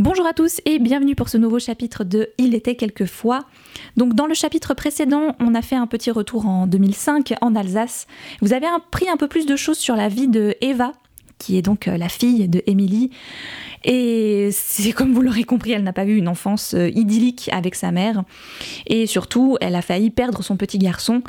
Bonjour à tous et bienvenue pour ce nouveau chapitre de Il était quelquefois. Donc dans le chapitre précédent, on a fait un petit retour en 2005 en Alsace. Vous avez appris un peu plus de choses sur la vie de Eva, qui est donc euh, la fille de Émilie. Et c'est comme vous l'aurez compris, elle n'a pas eu une enfance euh, idyllique avec sa mère. Et surtout, elle a failli perdre son petit garçon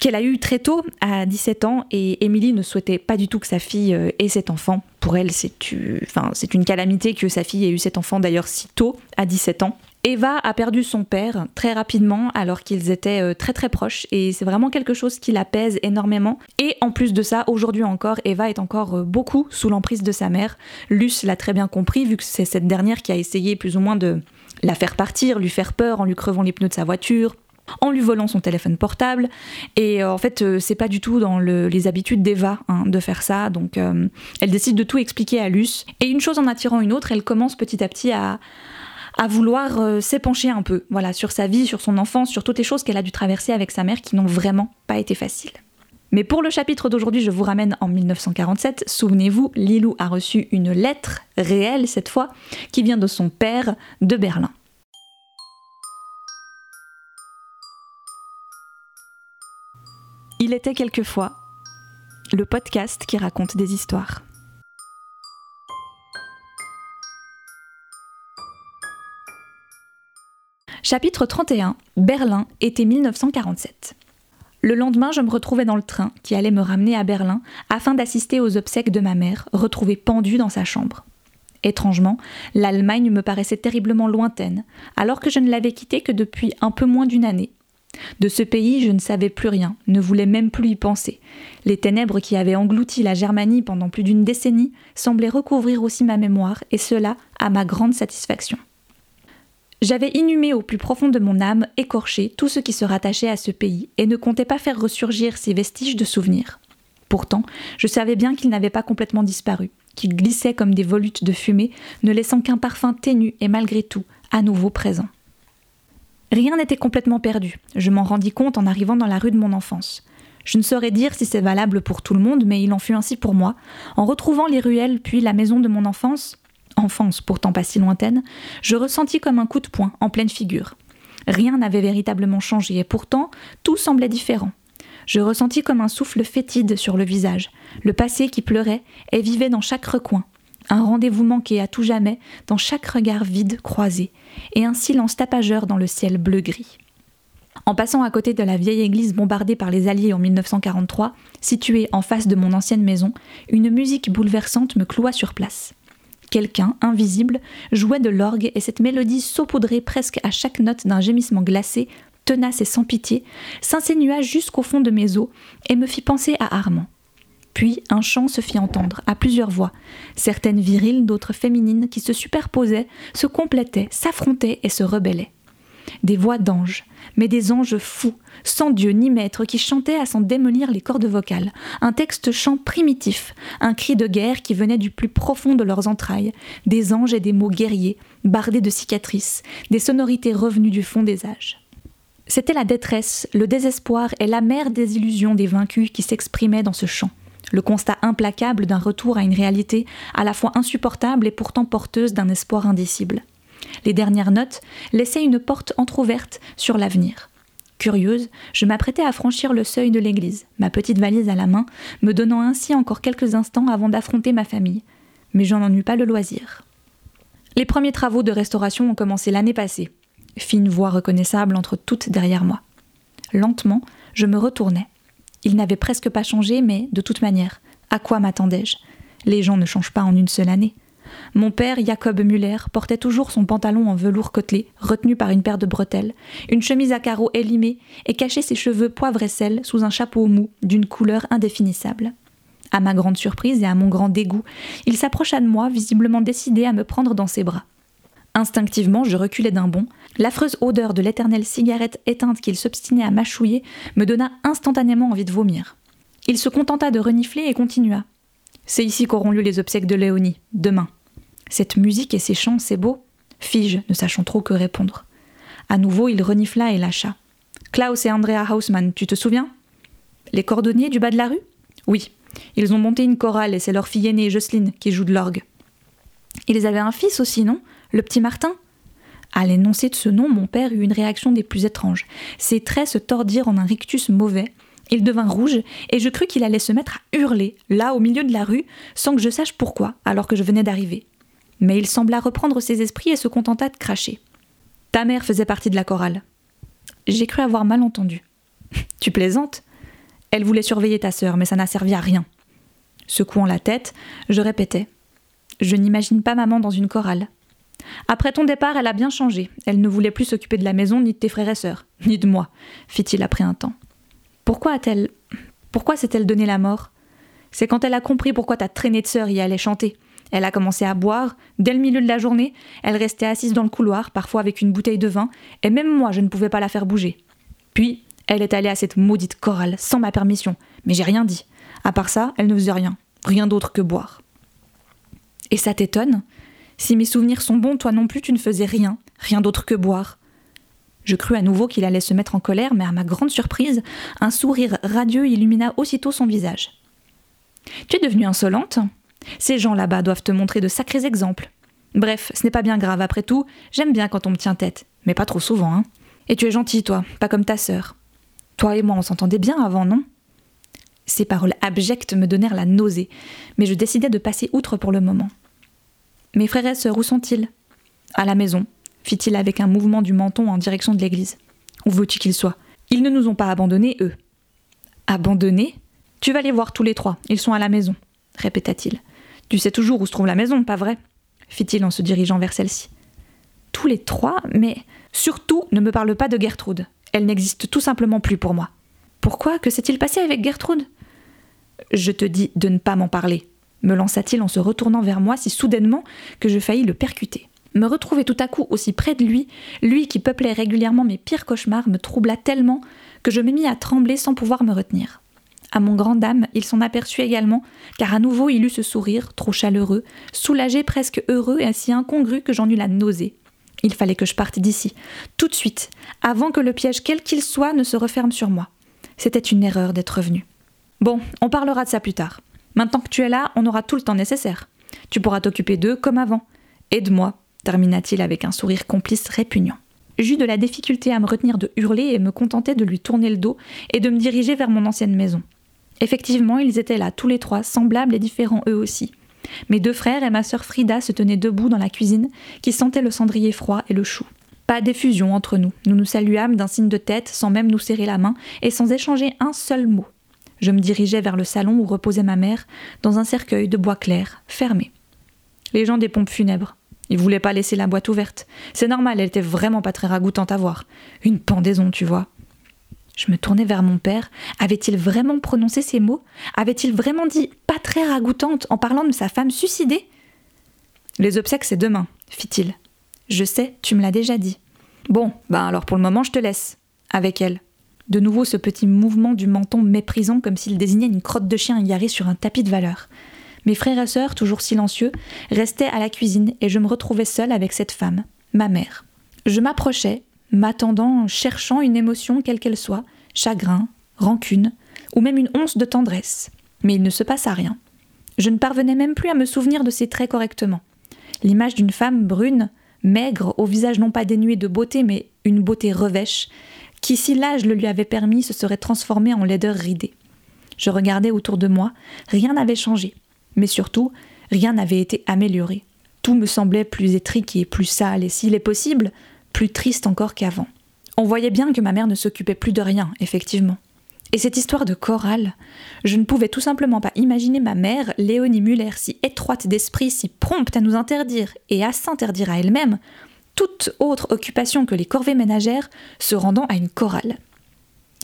qu'elle a eu très tôt, à 17 ans, et Émilie ne souhaitait pas du tout que sa fille euh, ait cet enfant. Pour elle, c'est une calamité que sa fille ait eu cet enfant d'ailleurs si tôt, à 17 ans. Eva a perdu son père très rapidement alors qu'ils étaient euh, très très proches et c'est vraiment quelque chose qui la pèse énormément. Et en plus de ça, aujourd'hui encore, Eva est encore euh, beaucoup sous l'emprise de sa mère. Luce l'a très bien compris vu que c'est cette dernière qui a essayé plus ou moins de la faire partir, lui faire peur en lui crevant les pneus de sa voiture, en lui volant son téléphone portable. Et euh, en fait, c'est pas du tout dans les habitudes d'Eva hein, de faire ça. Donc, elle décide de tout expliquer à Luce. Et une chose en attirant une autre, elle commence petit à petit à, à vouloir s'épancher un peu, voilà, sur sa vie, sur son enfance, sur toutes les choses qu'elle a dû traverser avec sa mère qui n'ont vraiment pas été faciles. Mais pour le chapitre d'aujourd'hui, je vous ramène en 1947. Souvenez-vous, Lilou a reçu une lettre réelle cette fois qui vient de son père de Berlin. Il était quelquefois le podcast qui raconte des histoires. Chapitre 31 Berlin, été 1947. Le lendemain, je me retrouvais dans le train qui allait me ramener à Berlin afin d'assister aux obsèques de ma mère, retrouvée pendue dans sa chambre. Étrangement, l'Allemagne me paraissait terriblement lointaine, alors que je ne l'avais quittée que depuis un peu moins d'une année, de ce pays, je ne savais plus rien, ne voulais même plus y penser. Les ténèbres qui avaient englouti la Germanie pendant plus d'une décennie semblaient recouvrir aussi ma mémoire, et cela à ma grande satisfaction. J'avais inhumé au plus profond de mon âme, écorché, tout ce qui se rattachait à ce pays, et ne comptais pas faire ressurgir ces vestiges de souvenirs. Pourtant, je savais bien qu'ils n'avaient pas complètement disparu, qu'ils glissaient comme des volutes de fumée, ne laissant qu'un parfum ténu et malgré tout à nouveau présent. Rien n'était complètement perdu, je m'en rendis compte en arrivant dans la rue de mon enfance. Je ne saurais dire si c'est valable pour tout le monde, mais il en fut ainsi pour moi. En retrouvant les ruelles puis la maison de mon enfance, enfance pourtant pas si lointaine, je ressentis comme un coup de poing en pleine figure. Rien n'avait véritablement changé et pourtant tout semblait différent. Je ressentis comme un souffle fétide sur le visage, le passé qui pleurait et vivait dans chaque recoin, un rendez-vous manqué à tout jamais dans chaque regard vide croisé, et un silence tapageur dans le ciel bleu-gris. En passant à côté de la vieille église bombardée par les Alliés en 1943, située en face de mon ancienne maison, une musique bouleversante me cloua sur place. Quelqu'un, invisible, jouait de l'orgue et cette mélodie saupoudrée presque à chaque note d'un gémissement glacé, tenace et sans pitié, s'insinua jusqu'au fond de mes os et me fit penser à Armand. Puis un chant se fit entendre, à plusieurs voix, certaines viriles, d'autres féminines, qui se superposaient, se complétaient, s'affrontaient et se rebellaient. Des voix d'anges, mais des anges fous, sans Dieu ni maître, qui chantaient à s'en démolir les cordes vocales, un texte chant primitif, un cri de guerre qui venait du plus profond de leurs entrailles, des anges et des mots guerriers, bardés de cicatrices, des sonorités revenues du fond des âges. C'était la détresse, le désespoir et l'amère désillusion des vaincus qui s'exprimaient dans ce chant le constat implacable d'un retour à une réalité à la fois insupportable et pourtant porteuse d'un espoir indicible. Les dernières notes laissaient une porte entr'ouverte sur l'avenir. Curieuse, je m'apprêtais à franchir le seuil de l'église, ma petite valise à la main, me donnant ainsi encore quelques instants avant d'affronter ma famille. Mais j'en en eus pas le loisir. Les premiers travaux de restauration ont commencé l'année passée. Fine voix reconnaissable entre toutes derrière moi. Lentement, je me retournais. Il n'avait presque pas changé, mais de toute manière, à quoi m'attendais-je? Les gens ne changent pas en une seule année. Mon père, Jacob Muller, portait toujours son pantalon en velours côtelé, retenu par une paire de bretelles, une chemise à carreaux élimée et cachait ses cheveux poivre et sel sous un chapeau mou d'une couleur indéfinissable. À ma grande surprise et à mon grand dégoût, il s'approcha de moi, visiblement décidé à me prendre dans ses bras. Instinctivement, je reculai d'un bond. L'affreuse odeur de l'éternelle cigarette éteinte qu'il s'obstinait à mâchouiller me donna instantanément envie de vomir. Il se contenta de renifler et continua. C'est ici qu'auront lieu les obsèques de Léonie, demain. Cette musique et ces chants, c'est beau fis-je, ne sachant trop que répondre. À nouveau, il renifla et lâcha. Klaus et Andrea Hausmann, tu te souviens? Les cordonniers du bas de la rue? Oui. Ils ont monté une chorale et c'est leur fille aînée, Jocelyne, qui joue de l'orgue. Ils avaient un fils aussi, non? Le petit Martin? À l'énoncé de ce nom, mon père eut une réaction des plus étranges. Ses traits se tordirent en un rictus mauvais. Il devint rouge, et je crus qu'il allait se mettre à hurler, là au milieu de la rue, sans que je sache pourquoi, alors que je venais d'arriver. Mais il sembla reprendre ses esprits et se contenta de cracher. Ta mère faisait partie de la chorale. J'ai cru avoir mal entendu. tu plaisantes? Elle voulait surveiller ta sœur, mais ça n'a servi à rien. Secouant la tête, je répétais. Je n'imagine pas maman dans une chorale. Après ton départ, elle a bien changé. Elle ne voulait plus s'occuper de la maison, ni de tes frères et sœurs, ni de moi, fit-il après un temps. Pourquoi a-t-elle. Pourquoi s'est-elle donné la mort? C'est quand elle a compris pourquoi ta traînée de sœur y allait chanter. Elle a commencé à boire. Dès le milieu de la journée, elle restait assise dans le couloir, parfois avec une bouteille de vin, et même moi, je ne pouvais pas la faire bouger. Puis, elle est allée à cette maudite chorale, sans ma permission, mais j'ai rien dit. À part ça, elle ne faisait rien, rien d'autre que boire. Et ça t'étonne? Si mes souvenirs sont bons, toi non plus, tu ne faisais rien, rien d'autre que boire. Je crus à nouveau qu'il allait se mettre en colère, mais à ma grande surprise, un sourire radieux illumina aussitôt son visage. Tu es devenue insolente? Ces gens là-bas doivent te montrer de sacrés exemples. Bref, ce n'est pas bien grave, après tout, j'aime bien quand on me tient tête, mais pas trop souvent, hein. Et tu es gentil, toi, pas comme ta sœur. Toi et moi, on s'entendait bien avant, non? Ces paroles abjectes me donnèrent la nausée, mais je décidai de passer outre pour le moment. Mes frères et sœurs, où sont-ils? À la maison, fit-il avec un mouvement du menton en direction de l'église. Où veux-tu qu'ils soient? Ils ne nous ont pas abandonnés, eux. Abandonnés? Tu vas les voir tous les trois, ils sont à la maison, répéta-t-il. Tu sais toujours où se trouve la maison, pas vrai fit-il en se dirigeant vers celle-ci. Tous les trois, mais surtout ne me parle pas de Gertrude. Elle n'existe tout simplement plus pour moi. Pourquoi Que s'est-il passé avec Gertrude? Je te dis de ne pas m'en parler, me lança-t-il en se retournant vers moi si soudainement que je faillis le percuter. Me retrouver tout à coup aussi près de lui, lui qui peuplait régulièrement mes pires cauchemars, me troubla tellement que je me mis à trembler sans pouvoir me retenir. À mon grand dame, il s'en aperçut également, car à nouveau il eut ce sourire, trop chaleureux, soulagé, presque heureux et ainsi incongru que j'en eus la nausée. Il fallait que je parte d'ici, tout de suite, avant que le piège quel qu'il soit ne se referme sur moi. C'était une erreur d'être venu. Bon, on parlera de ça plus tard. Maintenant que tu es là, on aura tout le temps nécessaire. Tu pourras t'occuper d'eux comme avant. Aide-moi, termina-t-il avec un sourire complice répugnant. J'eus de la difficulté à me retenir de hurler et me contentais de lui tourner le dos et de me diriger vers mon ancienne maison. Effectivement, ils étaient là, tous les trois, semblables et différents eux aussi. Mes deux frères et ma sœur Frida se tenaient debout dans la cuisine, qui sentait le cendrier froid et le chou. Pas d'effusion entre nous. Nous nous saluâmes d'un signe de tête, sans même nous serrer la main, et sans échanger un seul mot. Je me dirigeais vers le salon où reposait ma mère, dans un cercueil de bois clair, fermé. Les gens des pompes funèbres. Ils voulaient pas laisser la boîte ouverte. C'est normal, elle était vraiment pas très ragoûtante à voir. Une pendaison, tu vois. Je me tournai vers mon père. Avait-il vraiment prononcé ces mots? Avait-il vraiment dit pas très ragoûtante en parlant de sa femme suicidée? Les obsèques, c'est demain, fit-il. Je sais, tu me l'as déjà dit. Bon, ben alors pour le moment, je te laisse. Avec elle. De nouveau ce petit mouvement du menton méprisant comme s'il désignait une crotte de chien yarée sur un tapis de valeur. Mes frères et sœurs, toujours silencieux, restaient à la cuisine et je me retrouvais seule avec cette femme, ma mère. Je m'approchai, m'attendant, cherchant une émotion quelle qu'elle soit, chagrin, rancune, ou même une once de tendresse. Mais il ne se passa rien. Je ne parvenais même plus à me souvenir de ses traits correctement. L'image d'une femme brune, maigre, au visage non pas dénué de beauté, mais une beauté revêche, qui, si l'âge le lui avait permis, se serait transformée en laideur ridée. Je regardais autour de moi, rien n'avait changé. Mais surtout, rien n'avait été amélioré. Tout me semblait plus étriqué, plus sale, et s'il est possible, plus triste encore qu'avant. On voyait bien que ma mère ne s'occupait plus de rien, effectivement. Et cette histoire de chorale, je ne pouvais tout simplement pas imaginer ma mère, Léonie Muller, si étroite d'esprit, si prompte à nous interdire et à s'interdire à elle-même toute autre occupation que les corvées ménagères, se rendant à une chorale.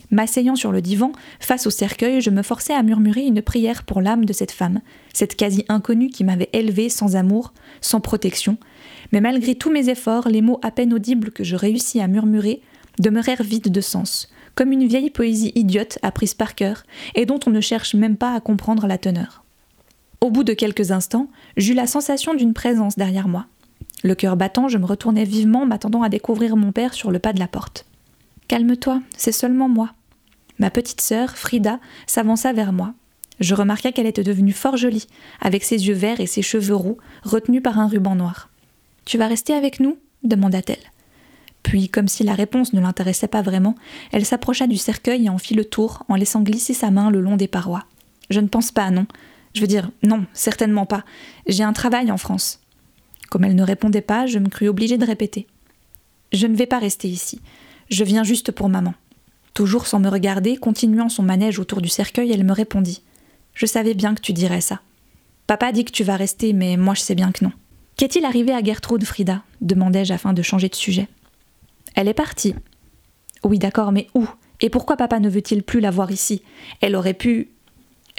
M'asseyant sur le divan, face au cercueil, je me forçais à murmurer une prière pour l'âme de cette femme, cette quasi inconnue qui m'avait élevée sans amour, sans protection. Mais malgré tous mes efforts, les mots à peine audibles que je réussis à murmurer demeurèrent vides de sens, comme une vieille poésie idiote apprise par cœur, et dont on ne cherche même pas à comprendre la teneur. Au bout de quelques instants, j'eus la sensation d'une présence derrière moi. Le cœur battant, je me retournai vivement, m'attendant à découvrir mon père sur le pas de la porte. Calme-toi, c'est seulement moi, Ma petite sœur, Frida, s'avança vers moi. Je remarquai qu'elle était devenue fort jolie, avec ses yeux verts et ses cheveux roux, retenus par un ruban noir. Tu vas rester avec nous demanda-t-elle. Puis, comme si la réponse ne l'intéressait pas vraiment, elle s'approcha du cercueil et en fit le tour en laissant glisser sa main le long des parois. Je ne pense pas, non. Je veux dire, non, certainement pas. J'ai un travail en France. Comme elle ne répondait pas, je me crus obligée de répéter. Je ne vais pas rester ici. Je viens juste pour maman. Toujours sans me regarder, continuant son manège autour du cercueil, elle me répondit. Je savais bien que tu dirais ça. Papa dit que tu vas rester, mais moi je sais bien que non. Qu'est-il arrivé à Gertrude Frida demandai-je afin de changer de sujet. Elle est partie. Oui, d'accord, mais où? Et pourquoi papa ne veut-il plus la voir ici? Elle aurait pu.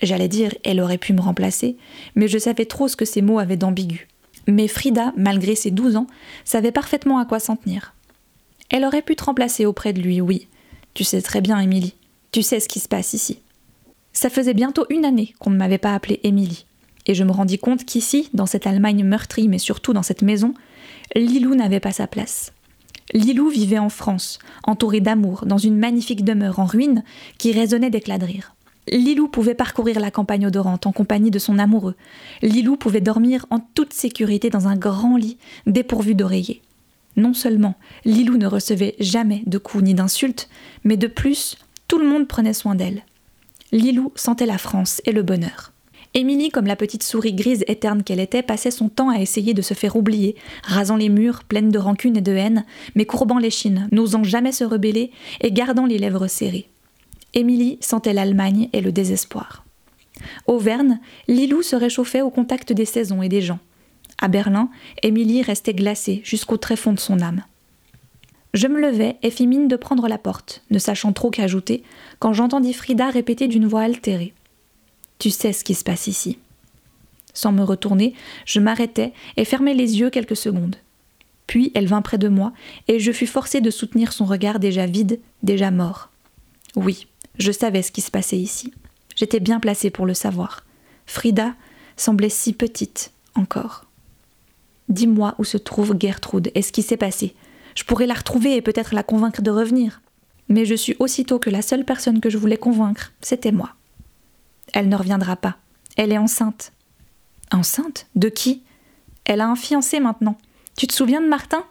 J'allais dire, elle aurait pu me remplacer, mais je savais trop ce que ces mots avaient d'ambigu. Mais Frida, malgré ses douze ans, savait parfaitement à quoi s'en tenir. Elle aurait pu te remplacer auprès de lui, oui. Tu sais très bien, Émilie. Tu sais ce qui se passe ici. Ça faisait bientôt une année qu'on ne m'avait pas appelée Émilie. Et je me rendis compte qu'ici, dans cette Allemagne meurtrie, mais surtout dans cette maison, Lilou n'avait pas sa place. Lilou vivait en France, entourée d'amour, dans une magnifique demeure en ruine qui résonnait d'éclats de rire. Lilou pouvait parcourir la campagne odorante en compagnie de son amoureux. Lilou pouvait dormir en toute sécurité dans un grand lit dépourvu d'oreiller. Non seulement Lilou ne recevait jamais de coups ni d'insultes, mais de plus, tout le monde prenait soin d'elle. Lilou sentait la France et le bonheur. Émilie, comme la petite souris grise et terne qu'elle était, passait son temps à essayer de se faire oublier, rasant les murs, pleines de rancune et de haine, mais courbant les chines, n'osant jamais se rebeller et gardant les lèvres serrées. Émilie sentait l'Allemagne et le désespoir. Auvergne, Lilou se réchauffait au contact des saisons et des gens. À Berlin, Émilie restait glacée jusqu'au tréfonds de son âme. Je me levai et fis mine de prendre la porte, ne sachant trop qu'ajouter, quand j'entendis Frida répéter d'une voix altérée. Tu sais ce qui se passe ici. Sans me retourner, je m'arrêtai et fermai les yeux quelques secondes. Puis elle vint près de moi, et je fus forcé de soutenir son regard déjà vide, déjà mort. Oui, je savais ce qui se passait ici. J'étais bien placée pour le savoir. Frida semblait si petite encore. Dis-moi où se trouve Gertrude et ce qui s'est passé. Je pourrais la retrouver et peut-être la convaincre de revenir. Mais je suis aussitôt que la seule personne que je voulais convaincre, c'était moi. Elle ne reviendra pas. Elle est enceinte. Enceinte De qui? Elle a un fiancé maintenant. Tu te souviens de Martin?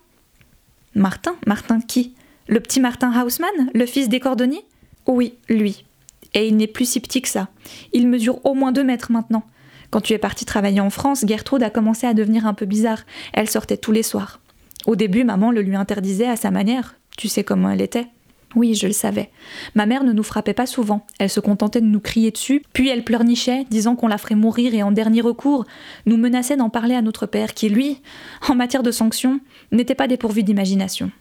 Martin? Martin qui? Le petit Martin Hausmann Le fils des cordonniers? Oui, lui. Et il n'est plus si petit que ça. Il mesure au moins deux mètres maintenant. Quand tu es parti travailler en France, Gertrude a commencé à devenir un peu bizarre. Elle sortait tous les soirs. Au début, maman le lui interdisait à sa manière. Tu sais comment elle était. Oui, je le savais. Ma mère ne nous frappait pas souvent, elle se contentait de nous crier dessus, puis elle pleurnichait, disant qu'on la ferait mourir et en dernier recours, nous menaçait d'en parler à notre père, qui, lui, en matière de sanctions, n'était pas dépourvu d'imagination.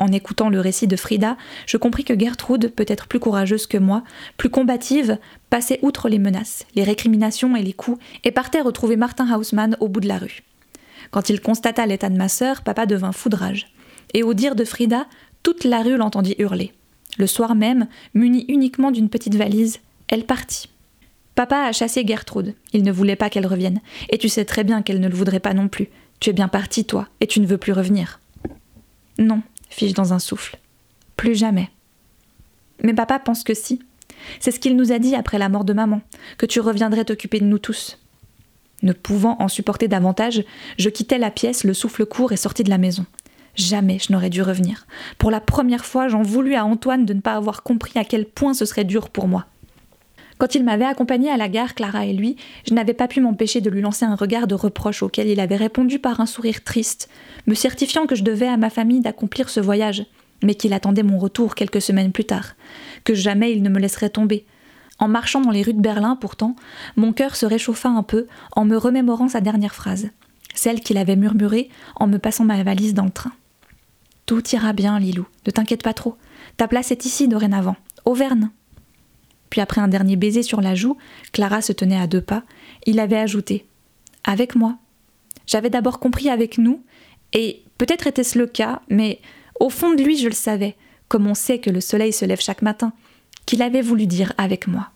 En écoutant le récit de Frida, je compris que Gertrude, peut-être plus courageuse que moi, plus combative, passait outre les menaces, les récriminations et les coups, et partait retrouver Martin Hausmann au bout de la rue. Quand il constata l'état de ma sœur, papa devint foudrage. Et au dire de Frida, toute la rue l'entendit hurler. Le soir même, munie uniquement d'une petite valise, elle partit. Papa a chassé Gertrude. Il ne voulait pas qu'elle revienne. Et tu sais très bien qu'elle ne le voudrait pas non plus. Tu es bien parti, toi, et tu ne veux plus revenir. Non, fis-je dans un souffle. Plus jamais. Mais papa pense que si. C'est ce qu'il nous a dit après la mort de maman, que tu reviendrais t'occuper de nous tous. Ne pouvant en supporter davantage, je quittai la pièce, le souffle court et sortis de la maison. Jamais je n'aurais dû revenir. Pour la première fois, j'en voulus à Antoine de ne pas avoir compris à quel point ce serait dur pour moi. Quand il m'avait accompagné à la gare, Clara et lui, je n'avais pas pu m'empêcher de lui lancer un regard de reproche auquel il avait répondu par un sourire triste, me certifiant que je devais à ma famille d'accomplir ce voyage, mais qu'il attendait mon retour quelques semaines plus tard, que jamais il ne me laisserait tomber. En marchant dans les rues de Berlin, pourtant, mon cœur se réchauffa un peu en me remémorant sa dernière phrase, celle qu'il avait murmurée en me passant ma valise dans le train. Tout ira bien, Lilou, ne t'inquiète pas trop. Ta place est ici dorénavant, Auvergne. Puis après un dernier baiser sur la joue, Clara se tenait à deux pas, il avait ajouté Avec moi. J'avais d'abord compris avec nous, et peut-être était-ce le cas, mais au fond de lui je le savais, comme on sait que le soleil se lève chaque matin, qu'il avait voulu dire avec moi.